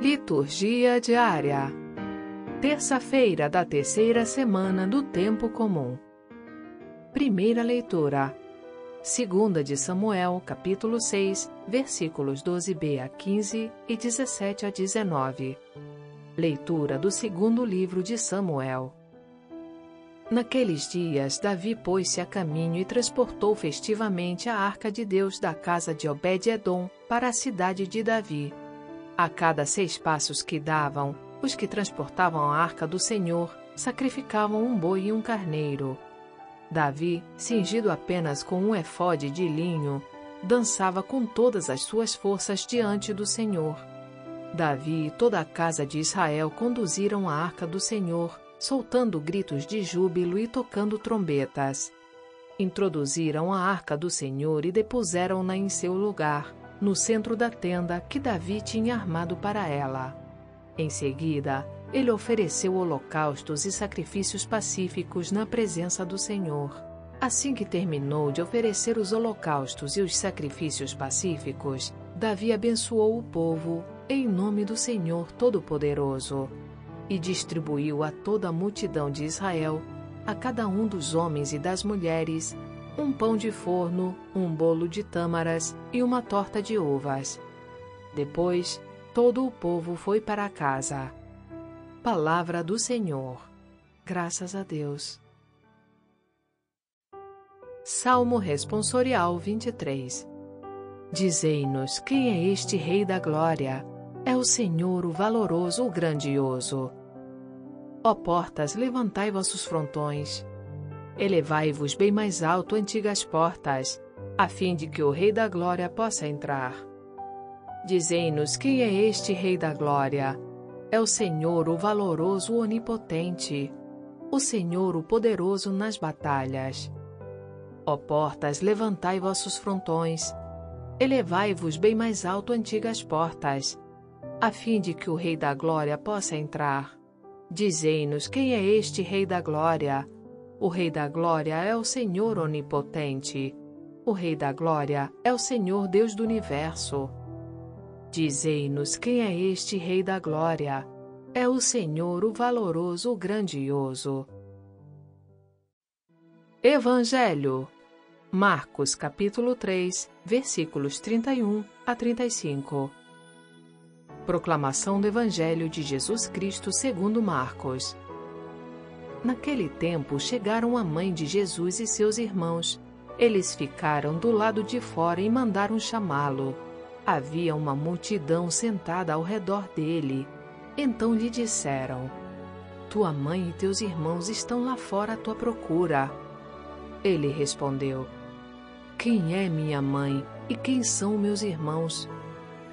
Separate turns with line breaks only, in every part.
Liturgia diária. Terça-feira da terceira semana do tempo comum. Primeira leitura. Segunda de Samuel, capítulo 6, versículos 12b a 15 e 17 a 19. Leitura do segundo livro de Samuel. Naqueles dias, Davi pôs-se a caminho e transportou festivamente a arca de Deus da casa de Obed-Edom para a cidade de Davi a cada seis passos que davam, os que transportavam a arca do Senhor sacrificavam um boi e um carneiro. Davi, cingido apenas com um efode de linho, dançava com todas as suas forças diante do Senhor. Davi e toda a casa de Israel conduziram a arca do Senhor, soltando gritos de júbilo e tocando trombetas. Introduziram a arca do Senhor e depuseram-na em seu lugar no centro da tenda que Davi tinha armado para ela. Em seguida, ele ofereceu holocaustos e sacrifícios pacíficos na presença do Senhor. Assim que terminou de oferecer os holocaustos e os sacrifícios pacíficos, Davi abençoou o povo em nome do Senhor Todo-Poderoso e distribuiu a toda a multidão de Israel, a cada um dos homens e das mulheres, um pão de forno, um bolo de tâmaras e uma torta de uvas. Depois, todo o povo foi para casa. Palavra do Senhor. Graças a Deus. Salmo Responsorial 23 Dizei-nos quem é este Rei da Glória. É o Senhor, o valoroso, o grandioso. Ó portas, levantai vossos frontões Elevai-vos bem mais alto, antigas portas, a fim de que o Rei da Glória possa entrar. Dizei-nos quem é este Rei da Glória. É o Senhor, o valoroso, o onipotente, o Senhor, o poderoso nas batalhas. Ó portas, levantai vossos frontões, elevai-vos bem mais alto, antigas portas, a fim de que o Rei da Glória possa entrar. Dizei-nos quem é este Rei da Glória o Rei da Glória é o Senhor onipotente. O Rei da Glória é o Senhor Deus do universo. Dizei-nos quem é este Rei da Glória. É o Senhor, o valoroso, o grandioso. Evangelho. Marcos capítulo 3, versículos 31 a 35. Proclamação do Evangelho de Jesus Cristo segundo Marcos. Naquele tempo chegaram a mãe de Jesus e seus irmãos. Eles ficaram do lado de fora e mandaram chamá-lo. Havia uma multidão sentada ao redor dele. Então lhe disseram: Tua mãe e teus irmãos estão lá fora à tua procura. Ele respondeu: Quem é minha mãe e quem são meus irmãos?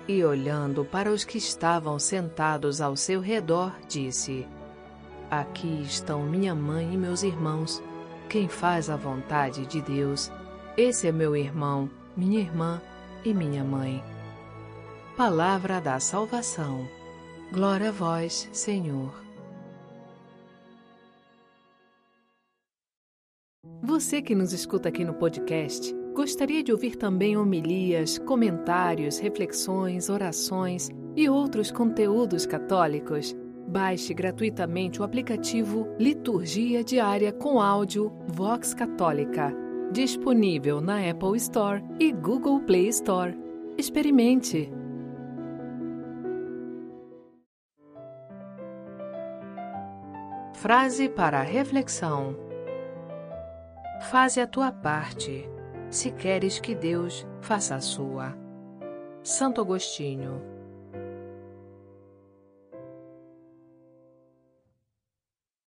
E olhando para os que estavam sentados ao seu redor, disse: Aqui estão minha mãe e meus irmãos. Quem faz a vontade de Deus, esse é meu irmão, minha irmã e minha mãe. Palavra da salvação. Glória a vós, Senhor. Você que nos escuta aqui no podcast, gostaria de ouvir também homilias, comentários, reflexões, orações e outros conteúdos católicos? Baixe gratuitamente o aplicativo Liturgia Diária com áudio Vox Católica, disponível na Apple Store e Google Play Store. Experimente! Frase para reflexão: Faze a tua parte, se queres que Deus faça a sua. Santo Agostinho